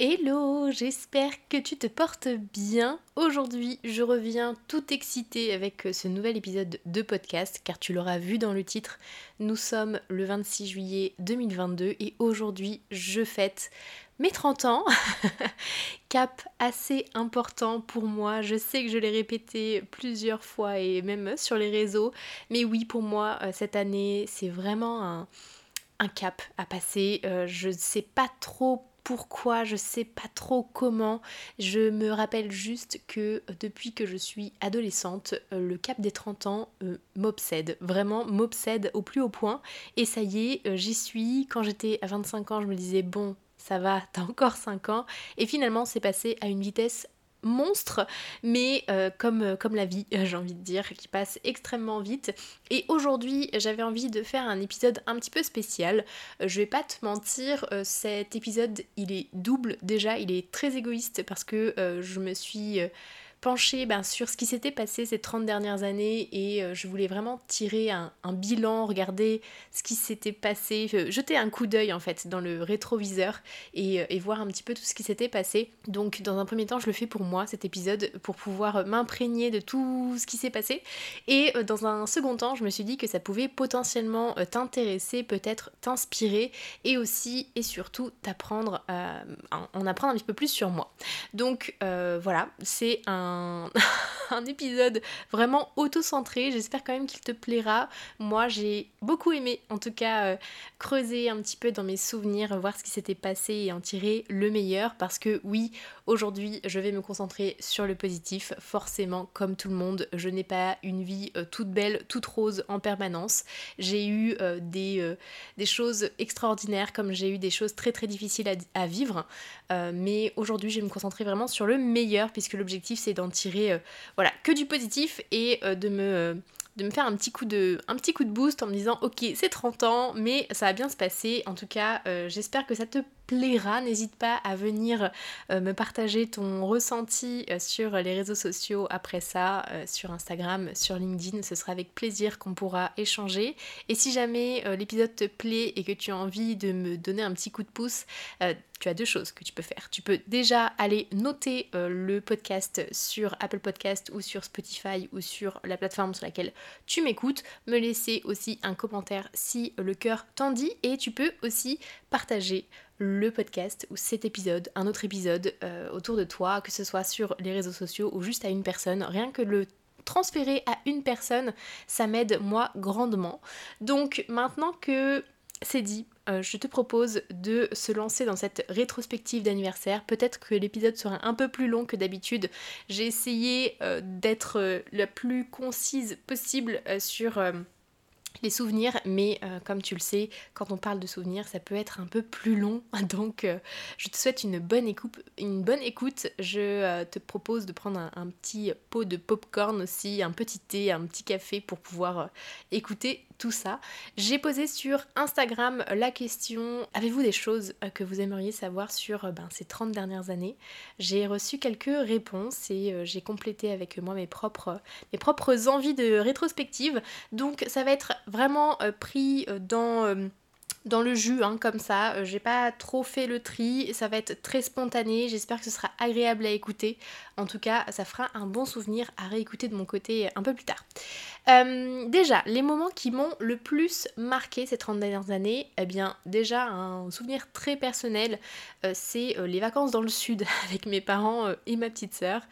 Hello, j'espère que tu te portes bien. Aujourd'hui, je reviens tout excitée avec ce nouvel épisode de podcast car tu l'auras vu dans le titre. Nous sommes le 26 juillet 2022 et aujourd'hui, je fête mes 30 ans. Cap assez important pour moi. Je sais que je l'ai répété plusieurs fois et même sur les réseaux. Mais oui, pour moi, euh, cette année, c'est vraiment un, un, cap à passer. Euh, je ne sais pas trop pourquoi, je sais pas trop comment. Je me rappelle juste que euh, depuis que je suis adolescente, euh, le cap des 30 ans euh, m'obsède, vraiment m'obsède au plus haut point. Et ça y est, j'y suis. Quand j'étais à 25 ans, je me disais, bon, ça va, t'as encore 5 ans. Et finalement, c'est passé à une vitesse monstre, mais euh, comme, euh, comme la vie, j'ai envie de dire, qui passe extrêmement vite. Et aujourd'hui, j'avais envie de faire un épisode un petit peu spécial. Euh, je vais pas te mentir, cet épisode, il est double déjà, il est très égoïste parce que je me suis pencher ben, sur ce qui s'était passé ces 30 dernières années et euh, je voulais vraiment tirer un, bilan, regarder ce qui s'était passé, jeter un coup d'œil en fait dans le rétroviseur et, euh, et, voir un petit peu tout ce qui s'était passé. Donc dans un premier temps je le fais pour moi cet épisode pour pouvoir m'imprégner de tout ce qui s'est passé et euh, dans un second temps je me suis dit que ça pouvait potentiellement t'intéresser, peut-être t'inspirer et aussi et surtout t'apprendre, en apprendre un petit peu plus sur moi. Donc voilà, c'est un un, épisode vraiment auto-centré. J'espère quand même qu'il te plaira. Moi, j'ai beaucoup aimé, en tout cas, euh, creuser un petit peu dans mes souvenirs, voir ce qui s'était passé et en tirer le meilleur. Parce que oui, aujourd'hui, je vais me concentrer sur le positif. Forcément, comme tout le monde, je n'ai pas une vie euh, toute belle, toute rose en permanence. J'ai eu euh, des, des choses extraordinaires, comme j'ai eu des choses très très difficiles à, à vivre. mais aujourd'hui, je vais me concentrer vraiment sur le meilleur, puisque l'objectif, c'est d'en tirer euh, voilà, que du positif et euh, de me euh, de me faire un petit coup de, un petit coup de boost en me disant ok c'est 30 ans mais ça va bien se passer. En tout cas j'espère que ça te plaira. N'hésite pas à venir euh, me partager ton ressenti euh, sur les réseaux sociaux après ça, euh, sur Instagram, sur LinkedIn. Ce sera avec plaisir qu'on pourra échanger. Et si jamais l'épisode te plaît et que tu as envie de me donner un petit coup de pouce, tu as deux choses que tu peux faire. Tu peux déjà aller noter le podcast sur Apple Podcast ou sur Spotify ou sur la plateforme sur laquelle tu m'écoutes. Me laisser aussi un commentaire si le cœur t'en dit. Et tu peux aussi partager le podcast ou cet épisode, un autre épisode euh, autour de toi, que ce soit sur les réseaux sociaux ou juste à une personne. Rien que le transférer à une personne, ça m'aide moi grandement. Donc maintenant que c'est dit, euh, je te propose de se lancer dans cette rétrospective d'anniversaire. Peut-être que l'épisode sera un peu plus long que d'habitude. J'ai essayé euh, d'être la plus concise possible sur les souvenirs, mais euh, comme tu le sais, quand on parle de souvenirs, ça peut être un peu plus long. Donc, euh, je te souhaite une bonne écoute. Une bonne écoute. Je euh, te propose de prendre un, petit pot de popcorn aussi, un petit thé, un petit café pour pouvoir écouter tout ça. J'ai posé sur Instagram la question avez-vous des choses euh, que vous aimeriez savoir sur euh, ben, ces 30 dernières années? J'ai reçu quelques réponses et euh, j'ai complété avec moi mes propres, mes propres envies de rétrospective. Donc ça va être vraiment pris dans dans le jus, hein, comme ça. j'ai pas trop fait le tri, ça va être très spontané. J'espère que ce sera agréable à écouter. En tout cas, ça fera un bon souvenir à réécouter de mon côté un peu plus tard. Euh, déjà, les moments qui m'ont le plus marqué ces 30 dernières années, eh bien, déjà, un souvenir très personnel, euh, c'est euh, les vacances dans le sud avec mes parents et ma petite sœur.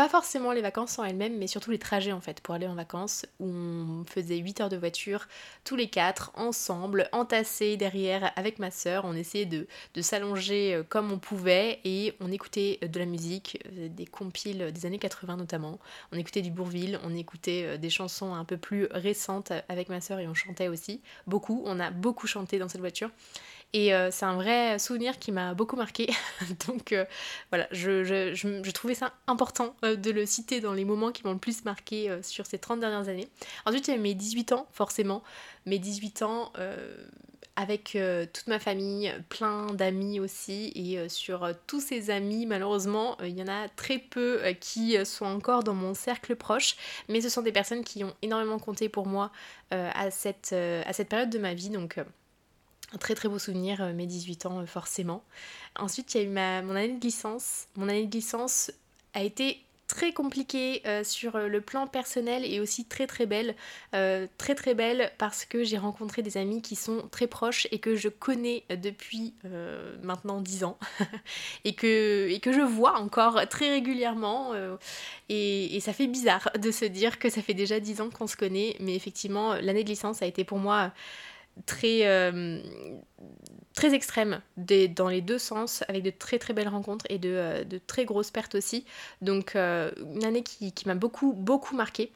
Pas forcément les vacances en elles-mêmes, mais surtout les trajets en fait pour aller en vacances où on faisait 8 heures de voiture tous les quatre ensemble, entassés derrière avec ma sœur. On essayait de, s'allonger comme on pouvait et on écoutait de la musique, des compiles des années 80 notamment. On écoutait du Bourville, on écoutait des chansons un peu plus récentes avec ma sœur et on chantait aussi beaucoup. On a beaucoup chanté dans cette voiture. Et euh, c'est un vrai souvenir qui m'a beaucoup marqué. Donc euh, voilà, je, trouvais ça important euh, de le citer dans les moments qui m'ont le plus marqué sur ces 30 dernières années. Ensuite, il y avait mes 18 ans, forcément. Mes 18 ans avec toute ma famille, plein d'amis aussi. Et sur tous ces amis, malheureusement, il y en a très peu qui sont encore dans mon cercle proche. Mais ce sont des personnes qui ont énormément compté pour moi à, cette, à cette période de ma vie. Donc très très beau souvenir, euh, mes 18 ans euh, forcément. Ensuite, il y a eu mon année de licence. Mon année de licence a été très compliquée euh, sur le plan personnel et aussi très très belle. très très belle parce que j'ai rencontré des amis qui sont très proches et que je connais depuis maintenant 10 ans et, que, et que je vois encore très régulièrement. Et, et, ça fait bizarre de se dire que ça fait déjà 10 ans qu'on se connaît, mais effectivement l'année de licence a été pour moi très, euh, très extrême dans les deux sens, avec de très très belles rencontres et de, euh, très grosses pertes aussi. Donc euh, une année qui, m'a beaucoup beaucoup marqué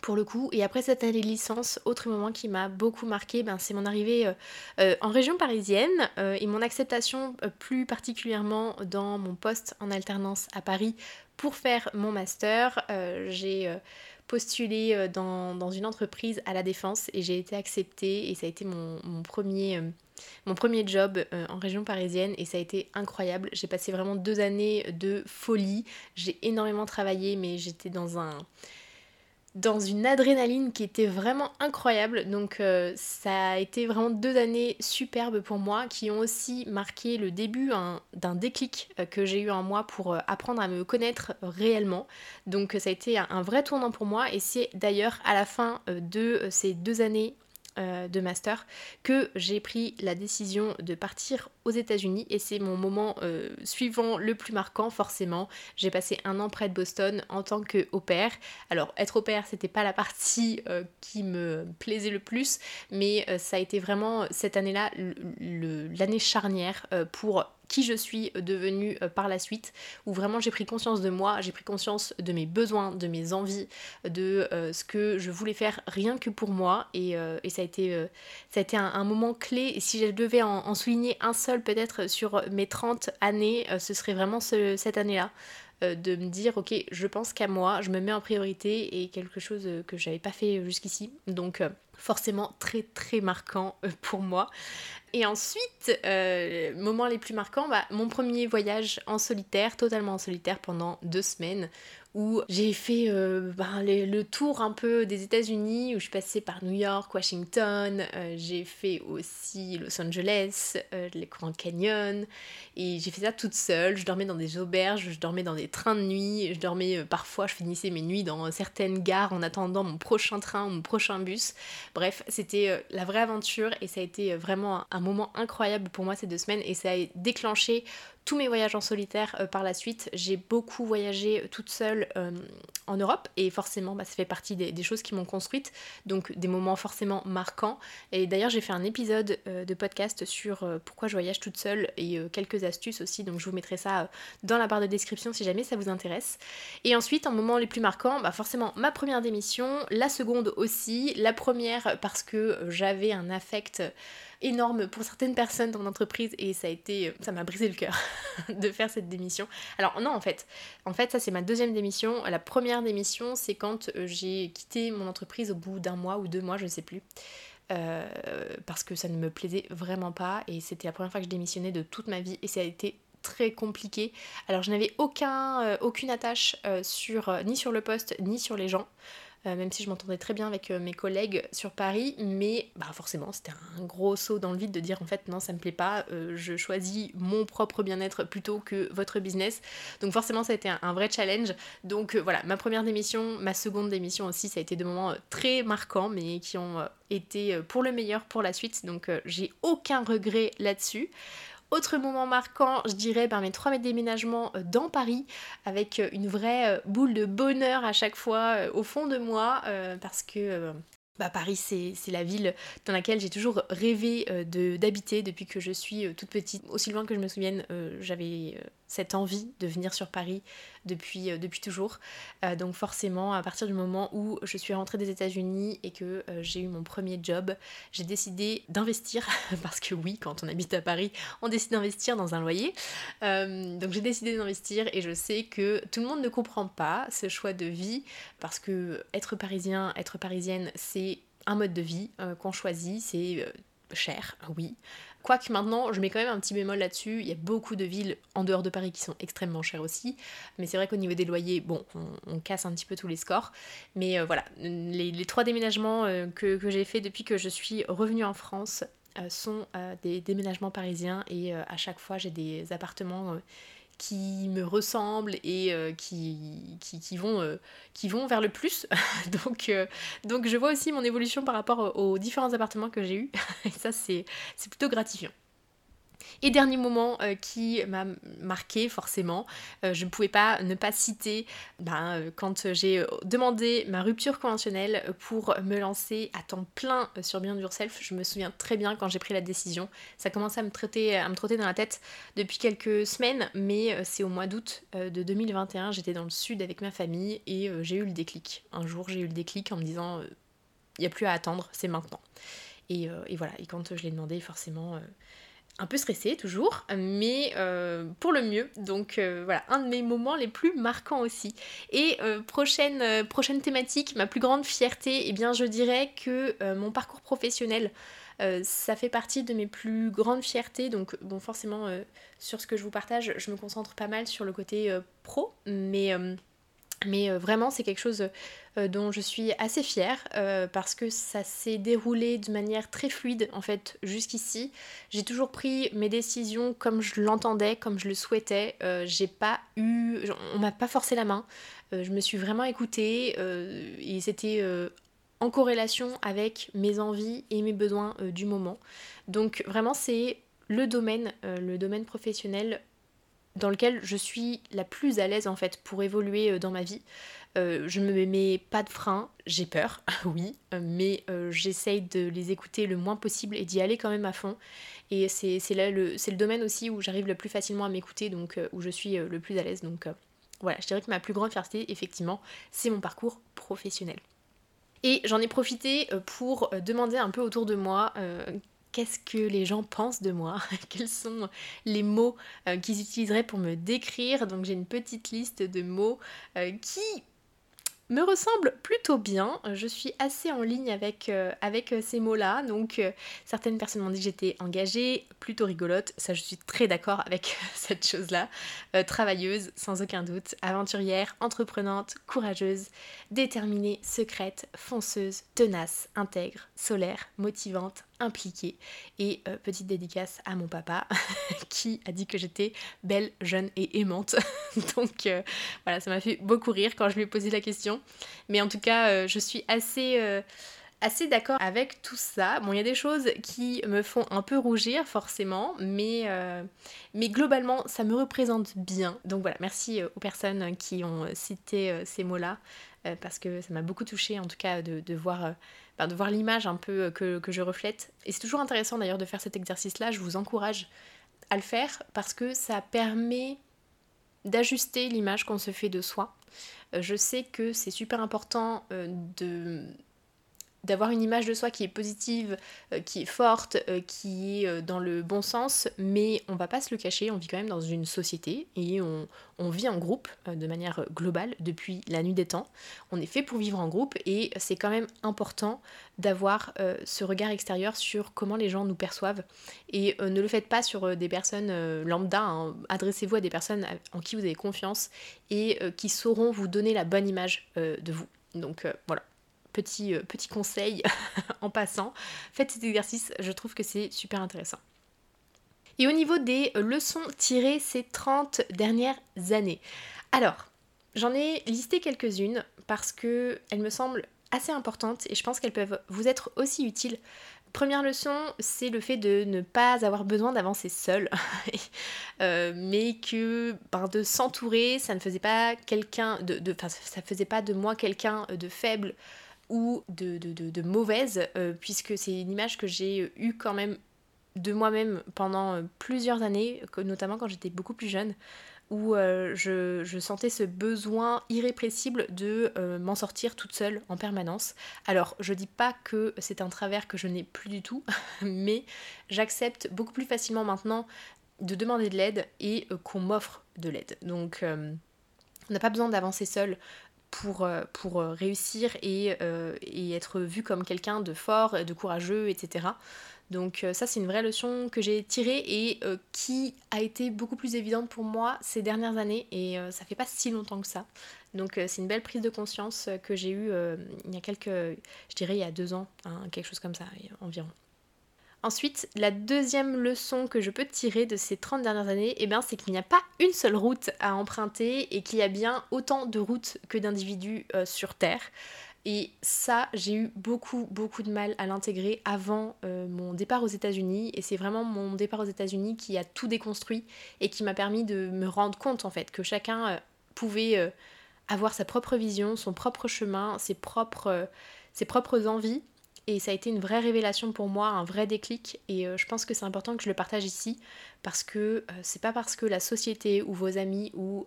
pour le coup. Et après cette année de licence, autre moment qui m'a beaucoup marqué, ben, c'est mon arrivée en région parisienne et mon acceptation plus particulièrement dans mon poste en alternance à Paris pour faire mon master. J'ai postulé euh, dans, une entreprise à la défense et j'ai été acceptée et ça a été mon, premier, euh, mon premier job euh, en région parisienne et ça a été incroyable. J'ai passé vraiment deux années de folie. J'ai énormément travaillé mais j'étais dans un dans une adrénaline qui était vraiment incroyable. Donc euh, ça a été vraiment deux années superbes pour moi qui ont aussi marqué le début d'un déclic euh, que j'ai eu en moi pour euh, apprendre à me connaître réellement. Donc ça a été un vrai tournant pour moi et c'est d'ailleurs à la fin de ces deux années euh, de master que j'ai pris la décision de partir aux États-Unis et c'est mon moment euh, suivant le plus marquant forcément. J'ai passé un an près de Boston en tant que au pair. Alors être au pair c'était pas la partie euh, qui me plaisait le plus mais ça a été vraiment cette année-là l'année charnière pour qui je suis devenue euh, par la suite, où vraiment j'ai pris conscience de moi, j'ai pris conscience de mes besoins, de mes envies, de euh, ce que je voulais faire rien que pour moi, et, euh, ça a été, ça a été un, moment clé, et si je devais en, souligner un seul peut-être sur mes 30 années, ce serait vraiment cette année-là de me dire ok je pense qu'à moi je me mets en priorité et quelque chose que j'avais pas fait jusqu'ici. Donc forcément très très marquant pour moi et ensuite, euh, moments les plus marquants, bah, mon premier voyage en solitaire, totalement en solitaire pendant deux semaines, où j'ai fait euh, ben, le tour un peu des États-Unis, où je passée par New York, Washington, euh, j'ai fait aussi Los Angeles, euh, les Grand Canyon, et j'ai fait ça toute seule. Je dormais dans des auberges, je dormais dans des trains de nuit, je dormais parfois, je finissais mes nuits dans certaines gares en attendant mon prochain train ou mon prochain bus. Bref, c'était la vraie aventure et ça a été vraiment un moment incroyable pour moi ces deux semaines et ça a déclenché tous mes voyages en solitaire euh, par la suite. J'ai beaucoup voyagé toute seule euh, en Europe. Et forcément bah, ça fait partie des, choses qui m'ont construite, donc des moments forcément marquants. Et d'ailleurs j'ai fait un épisode euh, de podcast sur pourquoi je voyage toute seule. Et quelques astuces aussi, donc je vous mettrai ça dans la barre de description si jamais ça vous intéresse. Et ensuite en moment les plus marquants, bah, forcément ma première démission, la seconde aussi, la première parce que j'avais un affect énorme pour certaines personnes dans l'entreprise et ça a été, ça m'a brisé le cœur de faire cette démission. Alors non en fait, en fait ça c'est ma deuxième démission. La première démission c'est quand euh, j'ai quitté mon entreprise au bout d'un mois ou deux mois, je ne sais plus. Euh, parce que ça ne me plaisait vraiment pas et c'était la première fois que je démissionnais de toute ma vie et ça a été très compliqué. Alors je n'avais euh, aucune attache ni sur le poste ni sur les gens. Euh, même si je m'entendais très bien avec euh, mes collègues sur Paris, mais bah, forcément c'était un gros saut dans le vide de dire en fait non ça me plaît pas, euh, je choisis mon propre bien-être plutôt que votre business. Donc forcément ça a été un, vrai challenge. Donc voilà, ma première démission, ma seconde démission aussi, ça a été des moments très marquants mais qui ont été pour le meilleur pour la suite. Donc j'ai aucun regret là-dessus. Autre moment marquant, je dirais par mes trois mètres déménagements euh, dans Paris, avec euh, une vraie euh, boule de bonheur à chaque fois au fond de moi, parce que bah, Paris, c'est la ville dans laquelle j'ai toujours rêvé d'habiter depuis que je suis toute petite. Aussi loin que je me souvienne, j'avais cette envie de venir sur Paris depuis, depuis toujours. donc forcément, à partir du moment où je suis rentrée des États-Unis et que j'ai eu mon premier job, j'ai décidé d'investir, parce que oui, quand on habite à Paris, on décide d'investir dans un loyer. donc j'ai décidé d'investir et je sais que tout le monde ne comprend pas ce choix de vie, parce que être parisien, être parisienne, c'est un mode de vie euh, qu'on choisit, c'est euh, cher, oui. Quoique maintenant, je mets quand même un petit bémol là-dessus, il y a beaucoup de villes en dehors de Paris qui sont extrêmement chères aussi, mais c'est vrai qu'au niveau des loyers, bon, on, casse un petit peu tous les scores. Mais euh, voilà, les, trois déménagements que, que j'ai fait depuis que je suis revenue en France sont des déménagements parisiens et à chaque fois j'ai des appartements qui me ressemblent et euh, qui, qui, vont, euh, qui vont vers le plus. donc, euh, donc je vois aussi mon évolution par rapport aux différents appartements que j'ai eus. et ça, c'est plutôt gratifiant. Et dernier moment euh, qui m'a marqué forcément, euh, je ne pouvais pas ne pas citer ben, euh, quand j'ai demandé ma rupture conventionnelle pour me lancer à temps plein sur Beyond Yourself. Je me souviens très bien quand j'ai pris la décision. Ça commençait à me, traiter, à me trotter dans la tête depuis quelques semaines, mais c'est au mois d'août de 2021. J'étais dans le sud avec ma famille et j'ai eu le déclic. Un jour, j'ai eu le déclic en me disant il n'y a plus à attendre, c'est maintenant. Et, et, voilà, et quand je l'ai demandé, forcément, un peu stressée toujours, mais euh, pour le mieux. Donc euh, voilà, un de mes moments les plus marquants aussi. Et euh, prochaine, thématique, ma plus grande fierté, eh bien je dirais que mon parcours professionnel, ça fait partie de mes plus grandes fiertés. Donc bon, forcément, sur ce que je vous partage, je me concentre pas mal sur le côté pro, mais mais euh, vraiment, c'est quelque chose euh, dont je suis assez fière euh, parce que ça s'est déroulé de manière très fluide en fait jusqu'ici. J'ai toujours pris mes décisions comme je l'entendais, comme je le souhaitais. j'ai pas eu, on m'a pas forcé la main. je me suis vraiment écoutée et c'était en corrélation avec mes envies et mes besoins du moment. Donc vraiment, c'est le domaine, le domaine professionnel dans lequel je suis la plus à l'aise en fait pour évoluer euh, dans ma vie. Euh, je me mets pas de frein, j'ai peur, oui, euh, mais j'essaye de les écouter le moins possible et d'y aller quand même à fond. Et c'est le, le domaine aussi où j'arrive le plus facilement à m'écouter, donc où je suis le plus à l'aise. Donc voilà, je dirais que ma plus grande fierté, effectivement, c'est mon parcours professionnel. Et j'en ai profité pour demander un peu autour de moi qu'est-ce que les gens pensent de moi, quels sont les mots euh, qu'ils utiliseraient pour me décrire. Donc j'ai une petite liste de mots euh, qui me ressemble plutôt bien. Je suis assez en ligne avec, euh, avec ces mots-là. Donc certaines personnes m'ont dit que j'étais engagée, plutôt rigolote. Ça, je suis très d'accord avec cette chose-là. travailleuse, sans aucun doute. Aventurière, entreprenante, courageuse, déterminée, secrète, fonceuse, tenace, intègre, solaire, motivante, impliquée. Et euh, petite dédicace à mon papa qui a dit que j'étais belle, jeune et aimante. Donc euh, voilà, ça m'a fait beaucoup rire quand je lui ai posé la question. Mais en tout cas, euh, je suis assez assez d'accord avec tout ça. Bon, il y a des choses qui me font un peu rougir, forcément, mais, globalement, ça me représente bien. Donc voilà, merci aux personnes qui ont cité ces mots-là, parce que ça m'a beaucoup touché en tout cas, de voir de voir l'image un peu euh, que, je reflète. Et c'est toujours intéressant d'ailleurs de faire cet exercice-là, je vous encourage à le faire parce que ça permet d'ajuster l'image qu'on se fait de soi. Euh, je sais que c'est super important euh, de d'avoir une image de soi qui est positive, euh, qui est forte, euh, qui est euh, dans le bon sens, mais on va pas se le cacher, on vit quand même dans une société et on, vit en groupe de manière globale depuis la nuit des temps. On est fait pour vivre en groupe et c'est quand même important d'avoir ce regard extérieur sur comment les gens nous perçoivent. Et ne le faites pas sur des personnes lambda, hein. adressez-vous à des personnes en qui vous avez confiance et qui sauront vous donner la bonne image de vous. Donc voilà, petit, euh, petit conseil en passant. Faites cet exercice, je trouve que c'est super intéressant. Et au niveau des leçons tirées ces 30 dernières années. Alors, j'en ai listé quelques-unes parce qu'elles me semblent assez importantes et je pense qu'elles peuvent vous être aussi utiles. Première leçon, c'est le fait de ne pas avoir besoin d'avancer seul, euh, mais que ben, de s'entourer, ça ne faisait pas quelqu'un de, ça faisait pas de moi quelqu'un de faible ou de, de, mauvaise, puisque c'est une image que j'ai eue quand même de moi-même pendant plusieurs années, notamment quand j'étais beaucoup plus jeune, où euh, je, sentais ce besoin irrépressible de euh, m'en sortir toute seule en permanence. Alors, je dis pas que c'est un travers que je n'ai plus du tout, mais j'accepte beaucoup plus facilement maintenant de demander de l'aide et euh, qu'on m'offre de l'aide. Donc, on n'a pas besoin d'avancer seul pour, pour réussir et, et, être vu comme quelqu'un de fort, de courageux, etc. Donc euh, ça c'est une vraie leçon que j'ai tirée et euh, qui a été beaucoup plus évidente pour moi ces dernières années et euh, ça fait pas si longtemps que ça. Donc c'est une belle prise de conscience que j'ai eue il y a quelques, je dirais il y a deux ans, hein, quelque chose comme ça environ. Ensuite, la deuxième leçon que je peux tirer de ces 30 dernières années, eh ben, c'est qu'il n'y a pas une seule route à emprunter et qu'il y a bien autant de routes que d'individus sur Terre. Et ça, j'ai eu beaucoup, beaucoup de mal à l'intégrer avant euh, mon départ aux États-Unis. Et c'est vraiment mon départ aux États-Unis qui a tout déconstruit et qui m'a permis de me rendre compte en fait que chacun euh, pouvait euh, avoir sa propre vision, son propre chemin, ses propres, ses propres envies. Et ça a été une vraie révélation pour moi, un vrai déclic. Et je pense que c'est important que je le partage ici parce que c'est pas parce que la société ou vos amis ou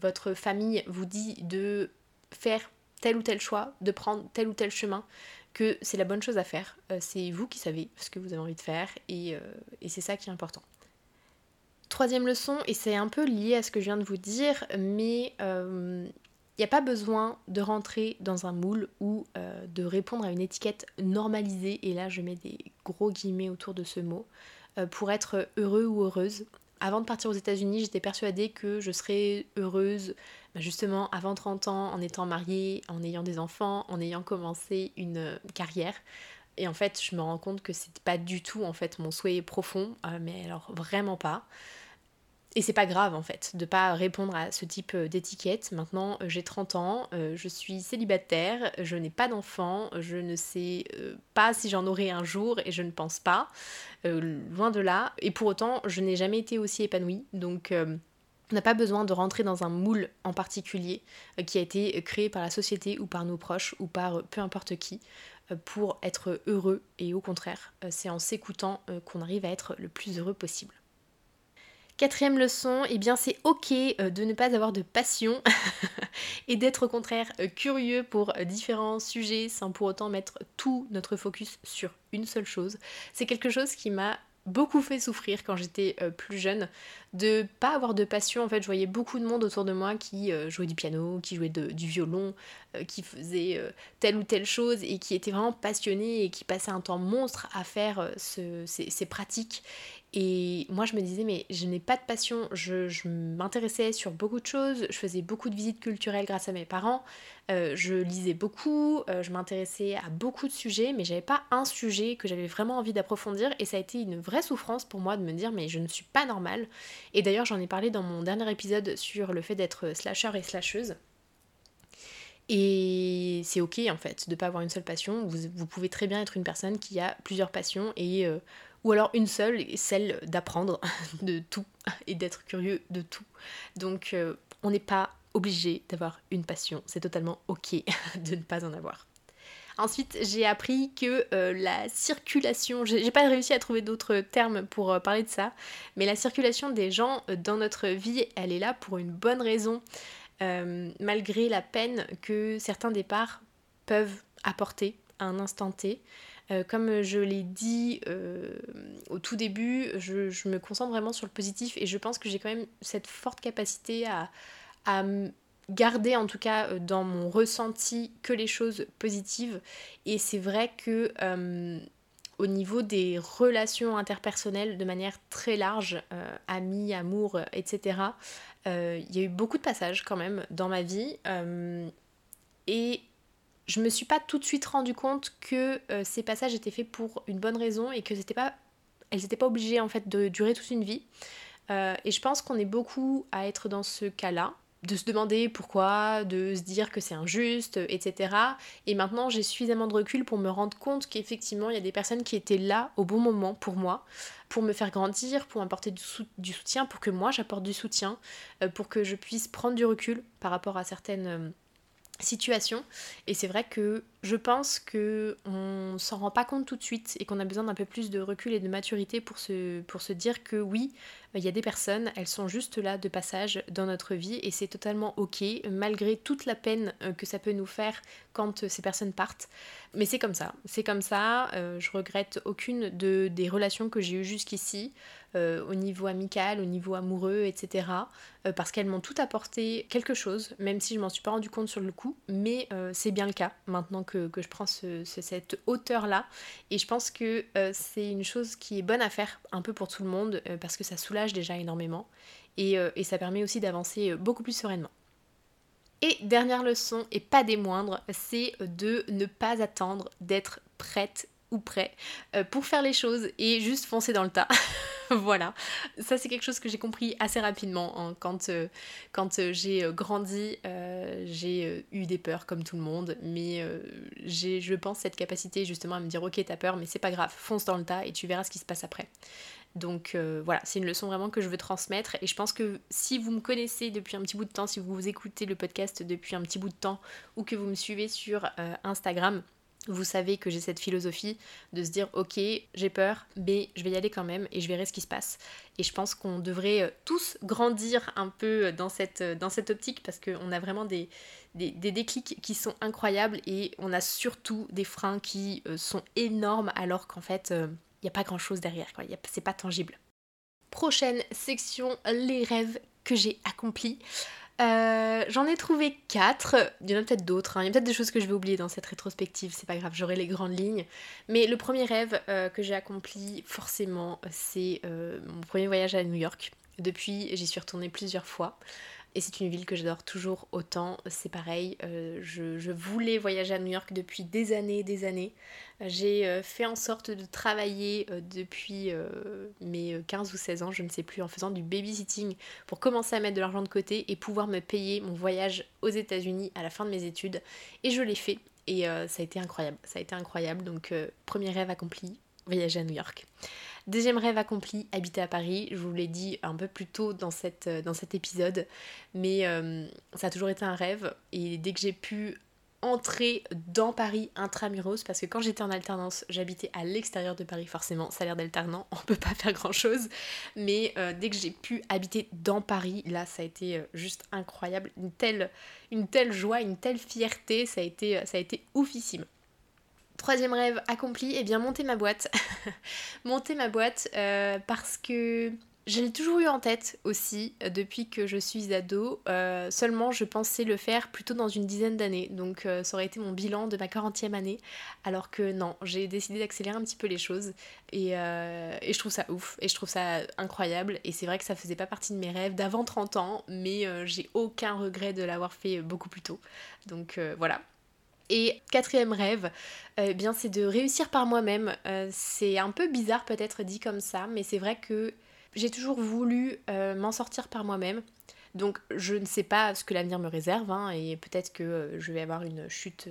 votre famille vous dit de faire tel ou tel choix, de prendre tel ou tel chemin, que c'est la bonne chose à faire. Euh, c'est vous qui savez ce que vous avez envie de faire et, euh, c'est ça qui est important. Troisième leçon, et c'est un peu lié à ce que je viens de vous dire, mais il euh, n'y a pas besoin de rentrer dans un moule ou de répondre à une étiquette normalisée, et là je mets des gros guillemets autour de ce mot, pour être heureux ou heureuse. Avant de partir aux États-Unis, j'étais persuadée que je serais heureuse bah, justement avant 30 ans, en étant mariée, en ayant des enfants, en ayant commencé une euh, carrière. Et en fait, je me rends compte que c'est pas du tout en fait mon souhait profond, euh, mais alors vraiment pas. Et c'est pas grave en fait de pas répondre à ce type euh, d'étiquette. Maintenant, j'ai 30 ans, je suis célibataire, je n'ai pas d'enfants, je ne sais pas si j'en aurai un jour et je ne pense pas. loin de là. Et pour autant, je n'ai jamais été aussi épanouie. Donc on n'a pas besoin de rentrer dans un moule en particulier euh, qui a été créé par la société ou par nos proches ou par euh, peu importe qui euh, pour être heureux et au contraire, c'est en s'écoutant qu'on arrive à être le plus heureux possible. Quatrième leçon, eh bien c'est ok de ne pas avoir de passion et d'être au contraire curieux pour différents sujets sans pour autant mettre tout notre focus sur une seule chose. C'est quelque chose qui m'a beaucoup fait souffrir quand j'étais euh, plus jeune de pas avoir de passion en fait je voyais beaucoup de monde autour de moi qui euh, jouait du piano qui jouait du violon euh, qui faisait telle ou telle chose et qui était vraiment passionné et qui passait un temps monstre à faire ces, pratiques et moi, je me disais, mais je n'ai pas de passion. Je, m'intéressais sur beaucoup de choses. Je faisais beaucoup de visites culturelles grâce à mes parents. Euh, je lisais beaucoup. Euh, je m'intéressais à beaucoup de sujets, mais j'avais pas un sujet que j'avais vraiment envie d'approfondir. Et ça a été une vraie souffrance pour moi de me dire, mais je ne suis pas normale. Et d'ailleurs, j'en ai parlé dans mon dernier épisode sur le fait d'être slasher et slasheuse. Et c'est ok en fait de pas avoir une seule passion. Vous, pouvez très bien être une personne qui a plusieurs passions et euh, ou alors une seule, celle d'apprendre de tout et d'être curieux de tout. Donc euh, on n'est pas obligé d'avoir une passion, c'est totalement ok de ne pas en avoir. Ensuite, j'ai appris que euh, la circulation, j'ai pas réussi à trouver d'autres termes pour euh, parler de ça, mais la circulation des gens dans notre vie, elle est là pour une bonne raison, malgré la peine que certains départs peuvent apporter à un instant T. Euh, comme je l'ai dit euh, au tout début, je, me concentre vraiment sur le positif et je pense que j'ai quand même cette forte capacité à, garder en tout cas euh, dans mon ressenti que les choses positives et c'est vrai que au niveau des relations interpersonnelles de manière très large, amis, amour, etc., il y a eu beaucoup de passages quand même dans ma vie et je me suis pas tout de suite rendu compte que euh, ces passages étaient faits pour une bonne raison et que c'était pas elles n'étaient pas obligées en fait de durer toute une vie. Euh, et je pense qu'on est beaucoup à être dans ce cas-là, de se demander pourquoi, de se dire que c'est injuste, etc. Et maintenant j'ai suffisamment de recul pour me rendre compte qu'effectivement il y a des personnes qui étaient là au bon moment pour moi, pour me faire grandir, pour m'apporter du, soutien, pour que moi j'apporte du soutien, euh, pour que je puisse prendre du recul par rapport à certaines situation. Et c'est vrai que je pense que on s'en rend pas compte tout de suite et qu'on a besoin d'un peu plus de recul et de maturité pour se, pour se dire que oui, il y a des personnes, elles sont juste là de passage dans notre vie et c'est totalement ok, malgré toute la peine euh, que ça peut nous faire quand euh, ces personnes partent. Mais c'est comme ça, c'est comme ça, euh, je regrette aucune de, des relations que j'ai eues jusqu'ici. Au niveau amical, au niveau amoureux, etc. Parce qu'elles m'ont tout apporté quelque chose, même si je m'en suis pas rendu compte sur le coup, mais c'est bien le cas maintenant que, je prends cette hauteur-là. Et je pense que c'est une chose qui est bonne à faire un peu pour tout le monde, parce que ça soulage déjà énormément, et, et ça permet aussi d'avancer beaucoup plus sereinement. Et dernière leçon, et pas des moindres, c'est de ne pas attendre d'être prête ou prêt euh, pour faire les choses et juste foncer dans le tas. voilà, ça c'est quelque chose que j'ai compris assez rapidement hein. quand, euh, quand euh, j'ai grandi. j'ai eu des peurs comme tout le monde, mais j'ai, je pense, cette capacité justement à me dire ok t'as peur, mais c'est pas grave, fonce dans le tas et tu verras ce qui se passe après. Donc voilà, c'est une leçon vraiment que je veux transmettre et je pense que si vous me connaissez depuis un petit bout de temps, si vous écoutez le podcast depuis un petit bout de temps ou que vous me suivez sur Instagram, vous savez que j'ai cette philosophie de se dire ok j'ai peur mais je vais y aller quand même et je verrai ce qui se passe. Et je pense qu'on devrait euh, tous grandir un peu dans cette, euh, optique parce qu'on a vraiment des, des, déclics qui sont incroyables et on a surtout des freins qui euh, sont énormes alors qu'en fait il n'y a pas grand chose derrière quoi. C'est pas tangible. Prochaine section les rêves que j'ai accomplis euh, j'en ai trouvé quatre. Il y en a peut-être d'autres. Hein. Il y a peut-être des choses que je vais oublier dans cette rétrospective. C'est pas grave, j'aurai les grandes lignes. Mais le premier rêve euh, que j'ai accompli, forcément, c'est euh, mon premier voyage à New York. Depuis, j'y suis retournée plusieurs fois. Et c'est une ville que j'adore toujours autant. C'est pareil, euh, je, voulais voyager à New York depuis des années, des années. J'ai euh, fait en sorte de travailler euh, depuis mes 15 ou 16 ans, je ne sais plus, en faisant du babysitting pour commencer à mettre de l'argent de côté et pouvoir me payer mon voyage aux États-Unis à la fin de mes études. Et je l'ai fait. Et ça a été incroyable. Ça a été incroyable. Donc, premier rêve accompli, voyager à New York. Deuxième rêve accompli, habiter à Paris. Je vous l'ai dit un peu plus tôt dans, dans cet épisode, mais euh, ça a toujours été un rêve. Et dès que j'ai pu entrer dans Paris intramuros, parce que quand j'étais en alternance, j'habitais à l'extérieur de Paris, forcément, salaire d'alternant, on peut pas faire grand chose. Mais euh, dès que j'ai pu habiter dans Paris, là, ça a été euh, juste incroyable. Une telle, une telle joie, une telle fierté, ça a été, ça a été oufissime. Troisième rêve accompli, et eh bien monter ma boîte. monter ma boîte euh, parce que je l'ai toujours eu en tête aussi euh, depuis que je suis ado. Euh, seulement, je pensais le faire plutôt dans une dizaine d'années. Donc, ça aurait été mon bilan de ma 40e année. Alors que non, j'ai décidé d'accélérer un petit peu les choses. Et, et, je trouve ça ouf. Et je trouve ça incroyable. Et c'est vrai que ça faisait pas partie de mes rêves d'avant 30 ans. Mais j'ai aucun regret de l'avoir fait beaucoup plus tôt. Donc voilà, et quatrième rêve, euh, eh bien c'est de réussir par moi-même. Euh, c'est un peu bizarre peut-être dit comme ça, mais c'est vrai que j'ai toujours voulu euh, m'en sortir par moi-même. Donc je ne sais pas ce que l'avenir me réserve, hein, et peut-être que je vais avoir une chute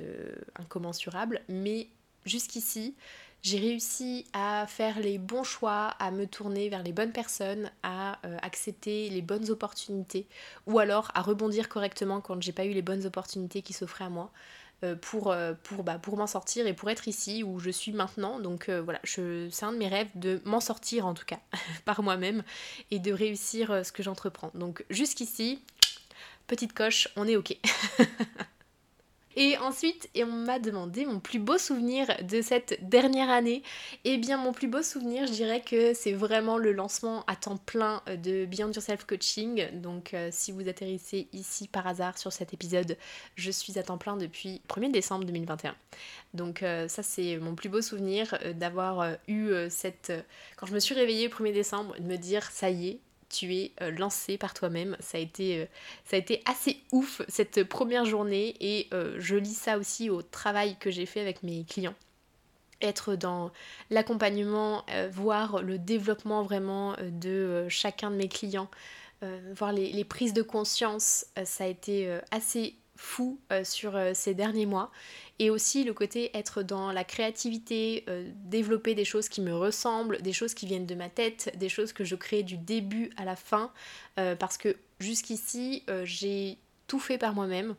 incommensurable, mais jusqu'ici, j'ai réussi à faire les bons choix, à me tourner vers les bonnes personnes, à accepter les bonnes opportunités, ou alors à rebondir correctement quand j'ai pas eu les bonnes opportunités qui s'offraient à moi. Euh, pour, euh, bah, pour m'en sortir et pour être ici où je suis maintenant. Donc euh, voilà, c'est un de mes rêves de m'en sortir en tout cas par moi-même et de réussir ce que j'entreprends. Donc jusqu'ici, petite coche, on est ok. Et ensuite, et on m'a demandé mon plus beau souvenir de cette dernière année. Eh bien, mon plus beau souvenir, je dirais que c'est vraiment le lancement à temps plein de Beyond Yourself Coaching. Donc, euh, si vous atterrissez ici par hasard sur cet épisode, je suis à temps plein depuis 1er décembre 2021. Donc, euh, ça, c'est mon plus beau souvenir euh, d'avoir eu cette. Quand je me suis réveillée le 1er décembre, de me dire, ça y est, tu es euh, lancé par toi-même. Ça, a été, euh, ça a été assez ouf cette première journée et euh, je lis ça aussi au travail que j'ai fait avec mes clients. Être dans l'accompagnement, voir le développement vraiment de chacun de mes clients, voir les, les, prises de conscience, ça a été assez fou sur ces derniers mois et aussi le côté être dans la créativité, euh, développer des choses qui me ressemblent, des choses qui viennent de ma tête, des choses que je crée du début à la fin, euh, parce que jusqu'ici euh, j'ai tout fait par moi-même.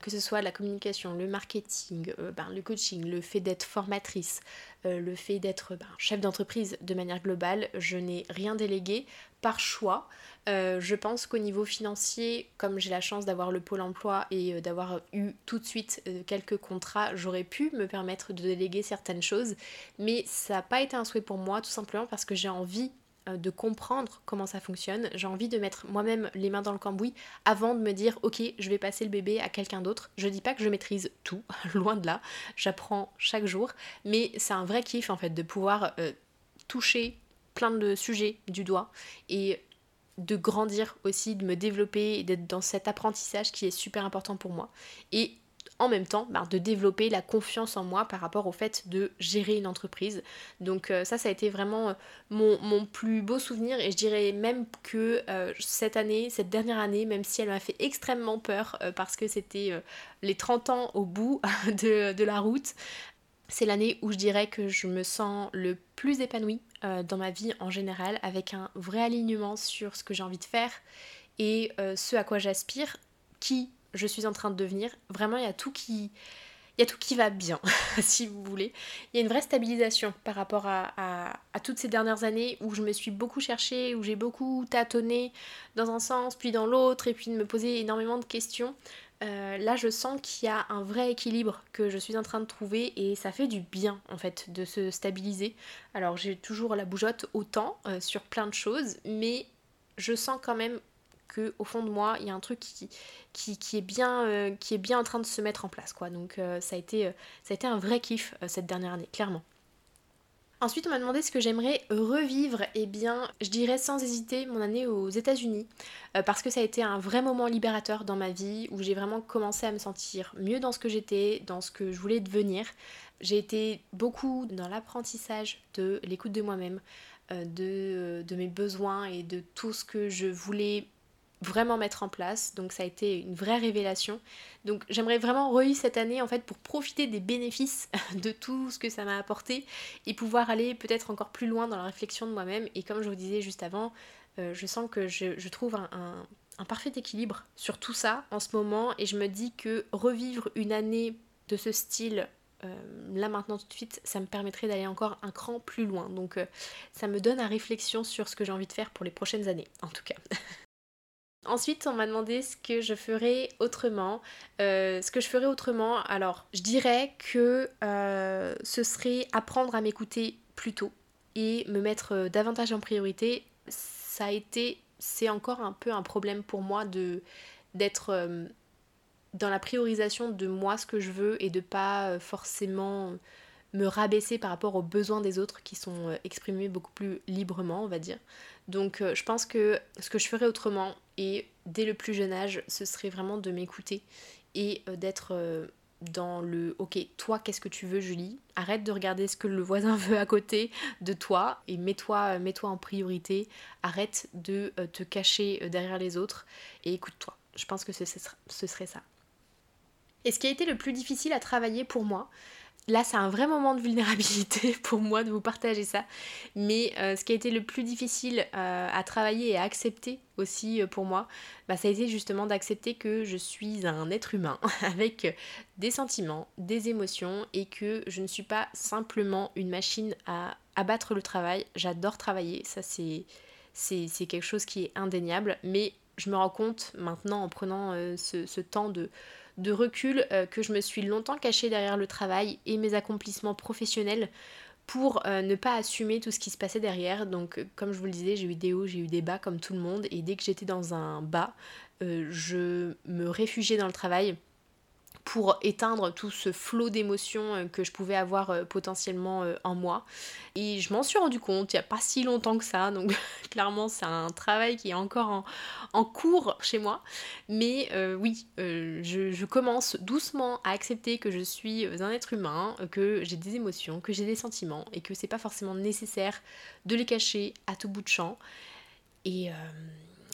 Que ce soit la communication, le marketing, euh, ben, le coaching, le fait d'être formatrice, euh, le fait d'être ben, chef d'entreprise de manière globale, je n'ai rien délégué par choix. Euh, je pense qu'au niveau financier, comme j'ai la chance d'avoir le pôle emploi et d'avoir eu tout de suite quelques contrats, j'aurais pu me permettre de déléguer certaines choses, mais ça n'a pas été un souhait pour moi tout simplement parce que j'ai envie de comprendre comment ça fonctionne. J'ai envie de mettre moi-même les mains dans le cambouis avant de me dire ok je vais passer le bébé à quelqu'un d'autre. Je dis pas que je maîtrise tout, loin de là. J'apprends chaque jour, mais c'est un vrai kiff en fait de pouvoir euh, toucher plein de sujets du doigt et de grandir aussi, de me développer et d'être dans cet apprentissage qui est super important pour moi. En même temps bah, de développer la confiance en moi par rapport au fait de gérer une entreprise. Donc euh, ça, ça a été vraiment euh, mon, plus beau souvenir et je dirais même que euh, cette année, cette dernière année, même si elle m'a fait extrêmement peur parce que c'était les 30 ans au bout de, la route, c'est l'année où je dirais que je me sens le plus épanouie dans ma vie en général, avec un vrai alignement sur ce que j'ai envie de faire et ce à quoi j'aspire, qui je suis en train de devenir. Vraiment, il y a tout qui, il y a tout qui va bien, si vous voulez. Il y a une vraie stabilisation par rapport à, toutes ces dernières années où je me suis beaucoup cherchée, où j'ai beaucoup tâtonné dans un sens, puis dans l'autre, et puis de me poser énormément de questions. Euh, là, je sens qu'il y a un vrai équilibre que je suis en train de trouver et ça fait du bien en fait de se stabiliser. Alors, j'ai toujours la bougeotte autant euh, sur plein de choses, mais je sens quand même que au fond de moi il y a un truc qui, qui, est, bien, euh, qui est bien en train de se mettre en place quoi. Donc euh, ça, a été, euh, ça a été un vrai kiff cette dernière année, clairement. Ensuite, on m'a demandé ce que j'aimerais revivre. et eh bien, je dirais sans hésiter mon année aux États-Unis, parce que ça a été un vrai moment libérateur dans ma vie où j'ai vraiment commencé à me sentir mieux dans ce que j'étais, dans ce que je voulais devenir. J'ai été beaucoup dans l'apprentissage de l'écoute de moi-même, de mes besoins et de tout ce que je voulais vraiment mettre en place. Donc ça a été une vraie révélation. Donc j'aimerais vraiment revivre cette année en fait pour profiter des bénéfices de tout ce que ça m'a apporté et pouvoir aller peut-être encore plus loin dans la réflexion de moi-même. Et comme je vous disais juste avant, euh, je sens que je, trouve un, parfait équilibre sur tout ça en ce moment et je me dis que revivre une année de ce style euh, là maintenant tout de suite, ça me permettrait d'aller encore un cran plus loin. Donc euh, ça me donne à réflexion sur ce que j'ai envie de faire pour les prochaines années, en tout cas. Ensuite, on m'a demandé ce que je ferais autrement. Euh, ce que je ferais autrement, alors je dirais que euh, ce serait apprendre à m'écouter plus tôt et me mettre euh, davantage en priorité. Ça a été, c'est encore un peu un problème pour moi de d'être dans la priorisation de moi ce que je veux et de pas forcément me rabaisser par rapport aux besoins des autres qui sont exprimés beaucoup plus librement, on va dire. Donc je pense que ce que je ferais autrement, et dès le plus jeune âge, ce serait vraiment de m'écouter et euh, d'être euh, dans le ok, toi qu'est-ce que tu veux Julie? Arrête de regarder ce que le voisin veut à côté de toi et mets-toi euh, mets -toi en priorité. Arrête de te cacher derrière les autres et écoute-toi. Je pense que ce serait ça. Et ce qui a été le plus difficile à travailler pour moi, là c'est un vrai moment de vulnérabilité pour moi de vous partager ça. Mais euh, ce qui a été le plus difficile euh, à travailler et à accepter aussi euh, pour moi, bah, ça a été justement d'accepter que je suis un être humain avec des sentiments, des émotions et que je ne suis pas simplement une machine à abattre le travail. J'adore travailler, ça c'est, c'est, quelque chose qui est indéniable, mais je me rends compte maintenant en prenant ce temps de de recul euh, que je me suis longtemps cachée derrière le travail et mes accomplissements professionnels pour euh, ne pas assumer tout ce qui se passait derrière. Donc euh, comme je vous le disais, j'ai eu des hauts, j'ai eu des bas comme tout le monde et dès que j'étais dans un bas, je me réfugiais dans le travail pour éteindre tout ce flot d'émotions euh, que je pouvais avoir euh, potentiellement euh, en moi. Et je m'en suis rendu compte il n'y a pas si longtemps que ça, donc clairement c'est un travail qui est encore en, cours chez moi. Mais oui, je, commence doucement à accepter que je suis un être humain, que j'ai des émotions, que j'ai des sentiments et que c'est pas forcément nécessaire de les cacher à tout bout de champ. Et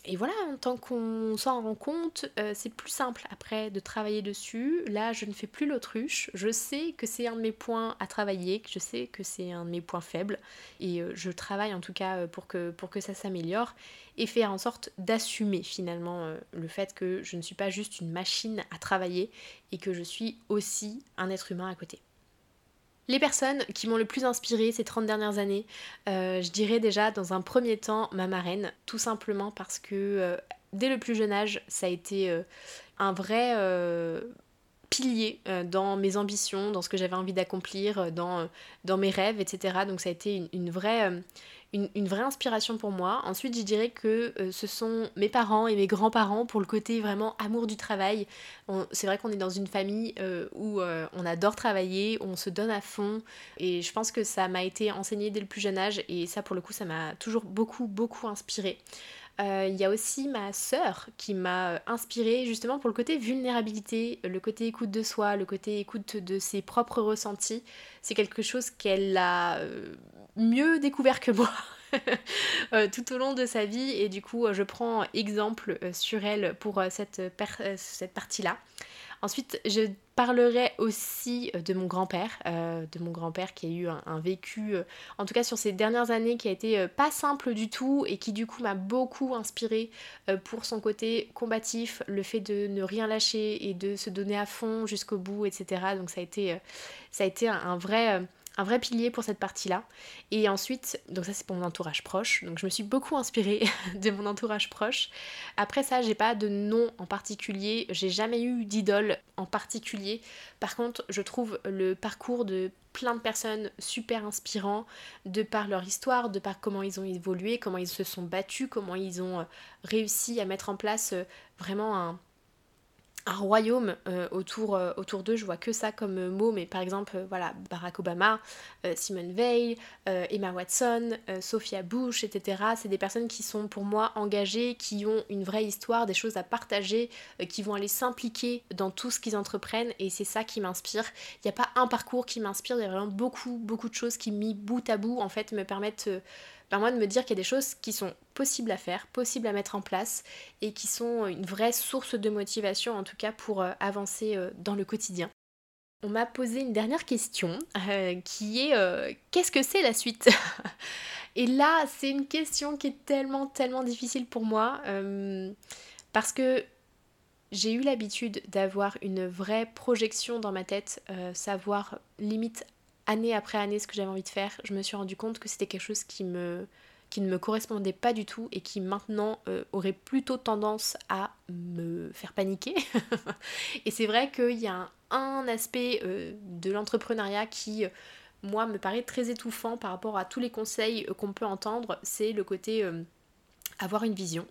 et voilà, tant qu'on s'en rend compte, euh, c'est plus simple après de travailler dessus. Là, je ne fais plus l'autruche. Je sais que c'est un de mes points à travailler, que je sais que c'est un de mes points faibles. Et euh, je travaille en tout cas euh, pour que, pour que ça s'améliore et faire en sorte d'assumer finalement le fait que je ne suis pas juste une machine à travailler et que je suis aussi un être humain à côté. Les personnes qui m'ont le plus inspiré ces 30 dernières années, euh, je dirais déjà dans un premier temps ma marraine, tout simplement parce que euh, dès le plus jeune âge, ça a été euh, un vrai pilier dans mes ambitions, dans ce que j'avais envie d'accomplir, dans mes rêves, etc. Donc ça a été une vraie une, vraie inspiration pour moi. Ensuite, je dirais que euh, ce sont mes parents et mes grands-parents pour le côté vraiment amour du travail. C'est vrai qu'on est dans une famille euh, où euh, on adore travailler, on se donne à fond et je pense que ça m'a été enseigné dès le plus jeune âge et ça pour le coup ça m'a toujours beaucoup beaucoup inspiré. Il y a aussi ma sœur qui m'a inspirée justement pour le côté vulnérabilité, le côté écoute de soi, le côté écoute de ses propres ressentis. C'est quelque chose qu'elle a mieux découvert que moi euh, tout au long de sa vie et du coup je prends exemple euh, sur elle pour euh, cette, cette partie-là. Ensuite, je parlerai aussi de mon grand-père, de mon grand-père qui a eu un, vécu, en tout cas sur ces dernières années, qui a été pas simple du tout et qui du coup m'a beaucoup inspiré pour son côté combatif, le fait de ne rien lâcher et de se donner à fond jusqu'au bout, etc. Donc ça a été, ça a été un vrai un vrai pilier pour cette partie-là. Et ensuite, donc ça c'est pour mon entourage proche, donc je me suis beaucoup inspirée de mon entourage proche. Après ça, j'ai pas de nom en particulier, j'ai jamais eu d'idole en particulier. Par contre, je trouve le parcours de plein de personnes super inspirants de par leur histoire, de par comment ils ont évolué, comment ils se sont battus, comment ils ont euh, réussi à mettre en place euh, vraiment un, un royaume euh, autour, euh, autour d'eux, je vois que ça comme euh, mot, mais par exemple, voilà, Barack Obama, Simone Veil, Emma Watson, Sophia Bush, etc. C'est des personnes qui sont pour moi engagées, qui ont une vraie histoire, des choses à partager, qui vont aller s'impliquer dans tout ce qu'ils entreprennent, et c'est ça qui m'inspire. Il n'y a pas un parcours qui m'inspire, il y a vraiment beaucoup, beaucoup de choses qui, mis bout à bout, en fait, me permettent moi de me dire qu'il y a des choses qui sont possibles à faire, possibles à mettre en place et qui sont une vraie source de motivation en tout cas pour euh, avancer euh, dans le quotidien. On m'a posé une dernière question euh, qui est qu'est-ce que c'est la suite? Et là, c'est une question qui est tellement, tellement difficile pour moi parce que j'ai eu l'habitude d'avoir une vraie projection dans ma tête, savoir limite année après année ce que j'avais envie de faire, je me suis rendu compte que c'était quelque chose qui me qui ne me correspondait pas du tout et qui maintenant euh, aurait plutôt tendance à me faire paniquer. et c'est vrai qu'il y a un, aspect euh, de l'entrepreneuriat qui, euh, moi, me paraît très étouffant par rapport à tous les conseils qu'on peut entendre, c'est le côté avoir une vision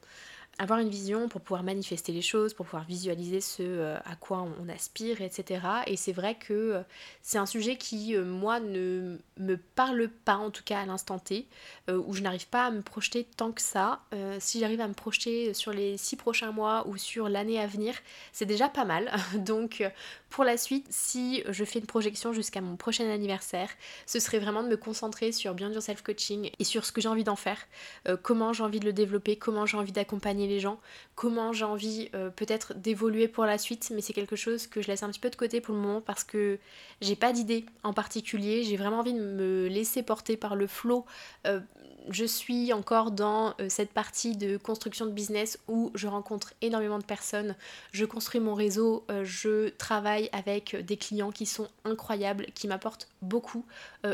avoir une vision pour pouvoir manifester les choses, pour pouvoir visualiser ce euh, à quoi on aspire, etc. Et c'est vrai que euh, c'est un sujet qui, euh, moi, ne me parle pas, en tout cas à l'instant T, où je n'arrive pas à me projeter tant que ça. si j'arrive à me projeter sur les six prochains mois ou sur l'année à venir, c'est déjà pas mal. Donc, pour la suite, si je fais une projection jusqu'à mon prochain anniversaire, ce serait vraiment de me concentrer sur bien du self-coaching et sur ce que j'ai envie d'en faire, comment j'ai envie de le développer, comment j'ai envie d'accompagner les gens, comment j'ai envie euh, peut-être d'évoluer pour la suite, mais c'est quelque chose que je laisse un petit peu de côté pour le moment parce que j'ai pas d'idée en particulier, j'ai vraiment envie de me laisser porter par le flot. Euh, je suis encore dans euh, cette partie de construction de business où je rencontre énormément de personnes, je construis mon réseau, je travaille avec des clients qui sont incroyables, qui m'apportent beaucoup,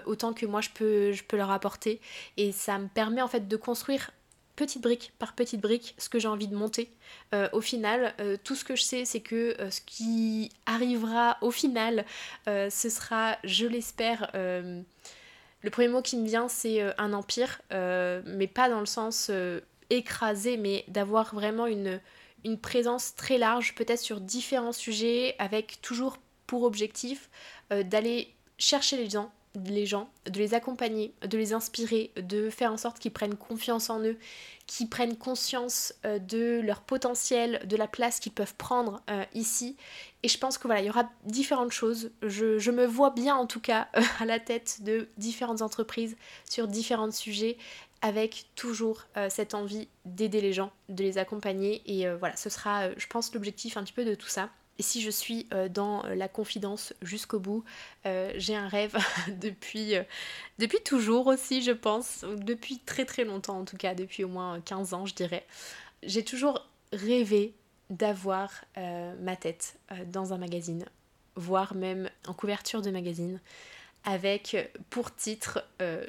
autant que moi je peux, je peux leur apporter. Et ça me permet en fait de construire petite brique par petite brique ce que j'ai envie de monter. Euh, au final, euh, tout ce que je sais, c'est que euh, ce qui arrivera au final, ce sera, je l'espère, le premier mot qui me vient, c'est un empire, mais pas dans le sens écrasé, mais d'avoir vraiment une, une présence très large, peut-être sur différents sujets, avec toujours pour objectif d'aller chercher les gens les gens, de les accompagner, de les inspirer, de faire en sorte qu'ils prennent confiance en eux, qu'ils prennent conscience euh, de leur potentiel, de la place qu'ils peuvent prendre euh, ici. Et je pense que voilà, il y aura différentes choses. Je, me vois bien en tout cas à la tête de différentes entreprises sur différents sujets avec toujours cette envie d'aider les gens, de les accompagner. Et voilà, ce sera, je pense, l'objectif un petit peu de tout ça. Et si je suis euh, dans euh, la confidence jusqu'au bout, euh, j'ai un rêve depuis, depuis toujours aussi, je pense, depuis très très longtemps en tout cas, depuis au moins 15 ans je dirais. J'ai toujours rêvé d'avoir ma tête dans un magazine, voire même en couverture de magazine, avec pour titre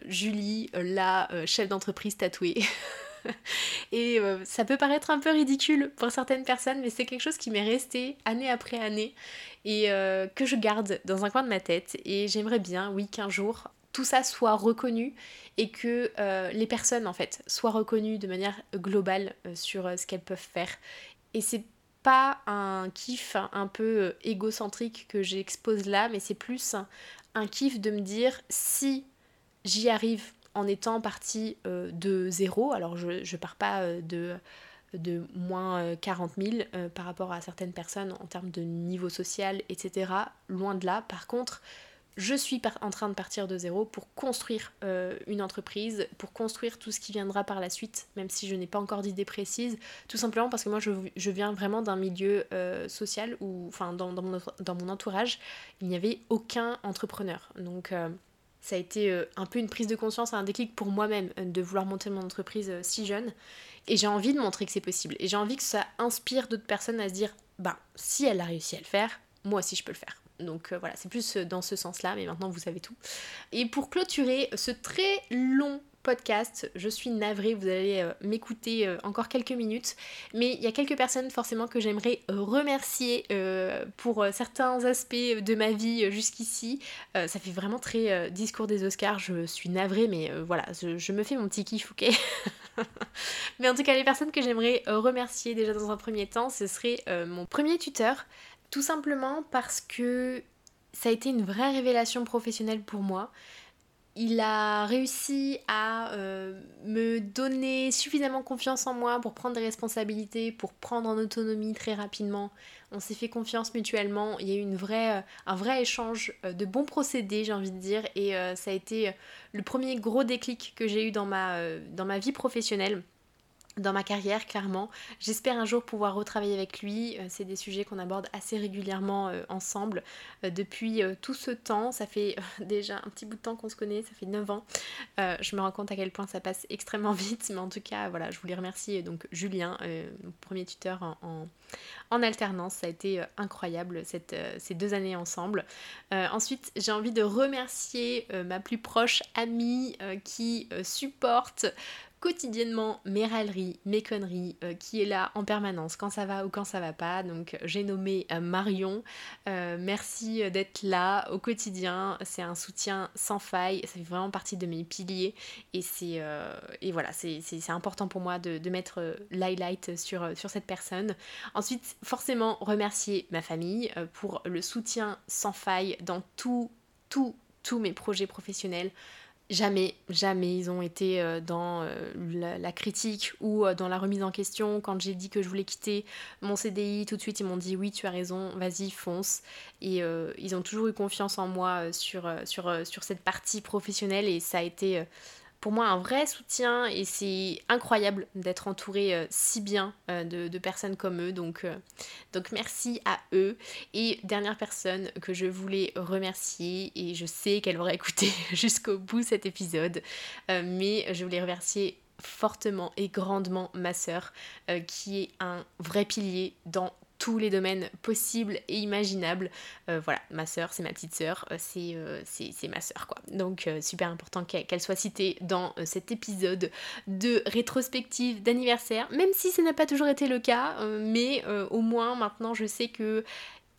Julie, la chef d'entreprise tatouée. et euh, ça peut paraître un peu ridicule pour certaines personnes, mais c'est quelque chose qui m'est resté année après année et euh, que je garde dans un coin de ma tête. Et j'aimerais bien, oui, qu'un jour tout ça soit reconnu et que euh, les personnes en fait soient reconnues de manière globale sur ce qu'elles peuvent faire. Et c'est pas un kiff un peu égocentrique que j'expose là, mais c'est plus un kiff de me dire si j'y arrive en étant partie euh, de zéro. Alors je ne pars pas euh, de, moins 40 euh, 000 par rapport à certaines personnes en termes de niveau social, etc. Loin de là. Par contre, je suis en train de partir de zéro pour construire une entreprise, pour construire tout ce qui viendra par la suite, même si je n'ai pas encore d'idée précise, tout simplement parce que moi je, viens vraiment d'un milieu social où, enfin dans, dans, mon, dans, mon, entourage, il n'y avait aucun entrepreneur. Donc ça a été euh, un peu une prise de conscience, un déclic pour moi-même euh, de vouloir monter mon entreprise euh, si jeune. Et j'ai envie de montrer que c'est possible. Et j'ai envie que ça inspire d'autres personnes à se dire, bah, si elle a réussi à le faire, moi aussi je peux le faire. Donc voilà, c'est plus dans ce sens-là, mais maintenant vous savez tout. Et pour clôturer ce très long podcast. Je suis navrée, vous allez euh, m'écouter euh, encore quelques minutes. Mais il y a quelques personnes forcément que j'aimerais remercier euh, pour certains aspects de ma vie jusqu'ici. ça fait vraiment très discours des Oscars, je suis navrée, mais voilà, je, me fais mon petit kiff, ok? Mais en tout cas, les personnes que j'aimerais remercier déjà dans un premier temps, ce serait mon premier tuteur. Tout simplement parce que ça a été une vraie révélation professionnelle pour moi il a réussi à euh, me donner suffisamment confiance en moi pour prendre des responsabilités, pour prendre en autonomie très rapidement. On s'est fait confiance mutuellement. Il y a eu une vraie, euh, un vrai échange euh, de bons procédés, j'ai envie de dire. Et ça a été le premier gros déclic que j'ai eu dans ma, dans ma vie professionnelle dans ma carrière, clairement. J'espère un jour pouvoir retravailler avec lui. Euh, c'est des sujets qu'on aborde assez régulièrement euh, ensemble euh, depuis tout ce temps. Ça fait déjà un petit bout de temps qu'on se connaît, ça fait 9 ans. je me rends compte à quel point ça passe extrêmement vite, mais en tout cas, voilà, je voulais remercier donc Julien, premier tuteur en, alternance. Ça a été incroyable ces deux années ensemble. ensuite, j'ai envie de remercier ma plus proche amie qui supporte quotidiennement mes râleries, mes conneries, euh, qui est là en permanence quand ça va ou quand ça va pas. Donc j'ai nommé euh, Marion. Euh, merci d'être là au quotidien. C'est un soutien sans faille. Ça fait vraiment partie de mes piliers. Et c'est et voilà, c'est important pour moi de, mettre l'highlight sur, sur cette personne. Ensuite, forcément remercier ma famille pour le soutien sans faille dans tout, tout, tous mes projets professionnels. Jamais, jamais ils ont été euh, dans euh, la, critique ou euh, dans la remise en question. Quand j'ai dit que je voulais quitter mon CDI, tout de suite ils m'ont dit oui, tu as raison, vas-y, fonce. Et ils ont toujours eu confiance en moi sur, sur, sur cette partie professionnelle et ça a été pour moi un vrai soutien et c'est incroyable d'être entouré euh, si bien euh, de, personnes comme eux. Donc, euh, donc merci à eux. Et dernière personne que je voulais remercier, et je sais qu'elle aura écouté jusqu'au bout cet épisode, mais je voulais remercier fortement et grandement ma sœur, qui est un vrai pilier dans tous les domaines possibles et imaginables. Euh, voilà, ma sœur, c'est ma petite sœur, euh, euh, c'est ma sœur quoi. Donc super important qu'elle soit citée dans cet épisode de rétrospective d'anniversaire, même si ce n'a pas toujours été le cas, mais au moins maintenant je sais que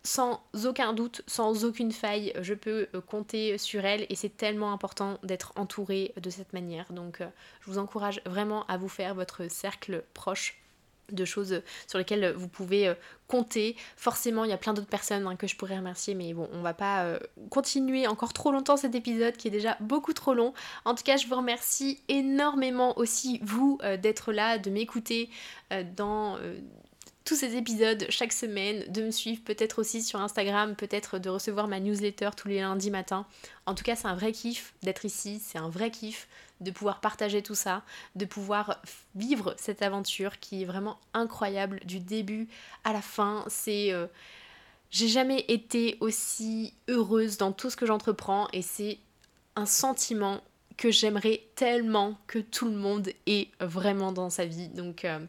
sans aucun doute, sans aucune faille, je peux compter sur elle et c'est tellement important d'être entourée de cette manière. Donc je vous encourage vraiment à vous faire votre cercle proche de choses sur lesquelles vous pouvez compter. Forcément, il y a plein d'autres personnes hein, que je pourrais remercier, mais bon, on va pas continuer encore trop longtemps cet épisode qui est déjà beaucoup trop long. En tout cas, je vous remercie énormément aussi, vous, d'être là, de m'écouter dans tous ces épisodes chaque semaine, de me suivre peut-être aussi sur Instagram, peut-être de recevoir ma newsletter tous les lundis matin. En tout cas, c'est un vrai kiff d'être ici, c'est un vrai kiff de pouvoir partager tout ça, de pouvoir vivre cette aventure qui est vraiment incroyable du début à la fin. C'est euh, j'ai jamais été aussi heureuse dans tout ce que j'entreprends et c'est un sentiment que j'aimerais tellement que tout le monde ait vraiment dans sa vie. Donc euh,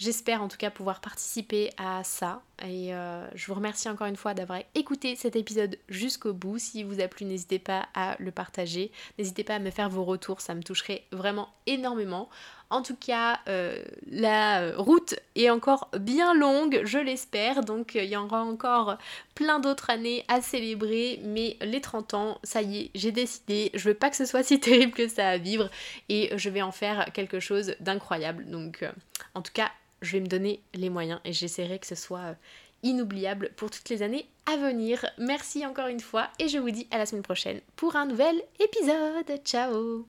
J'espère en tout cas pouvoir participer à ça. Et euh, je vous remercie encore une fois d'avoir écouté cet épisode jusqu'au bout. S'il vous a plu, n'hésitez pas à le partager. N'hésitez pas à me faire vos retours, ça me toucherait vraiment énormément. En tout cas, euh, la route est encore bien longue, je l'espère. Donc il y aura encore plein d'autres années à célébrer. Mais les 30 ans, ça y est, j'ai décidé. Je veux pas que ce soit si terrible que ça à vivre. Et je vais en faire quelque chose d'incroyable. Donc euh, en tout cas, je vais me donner les moyens et j'essaierai que ce soit euh, inoubliable pour toutes les années à venir. Merci encore une fois et je vous dis à la semaine prochaine pour un nouvel épisode. Ciao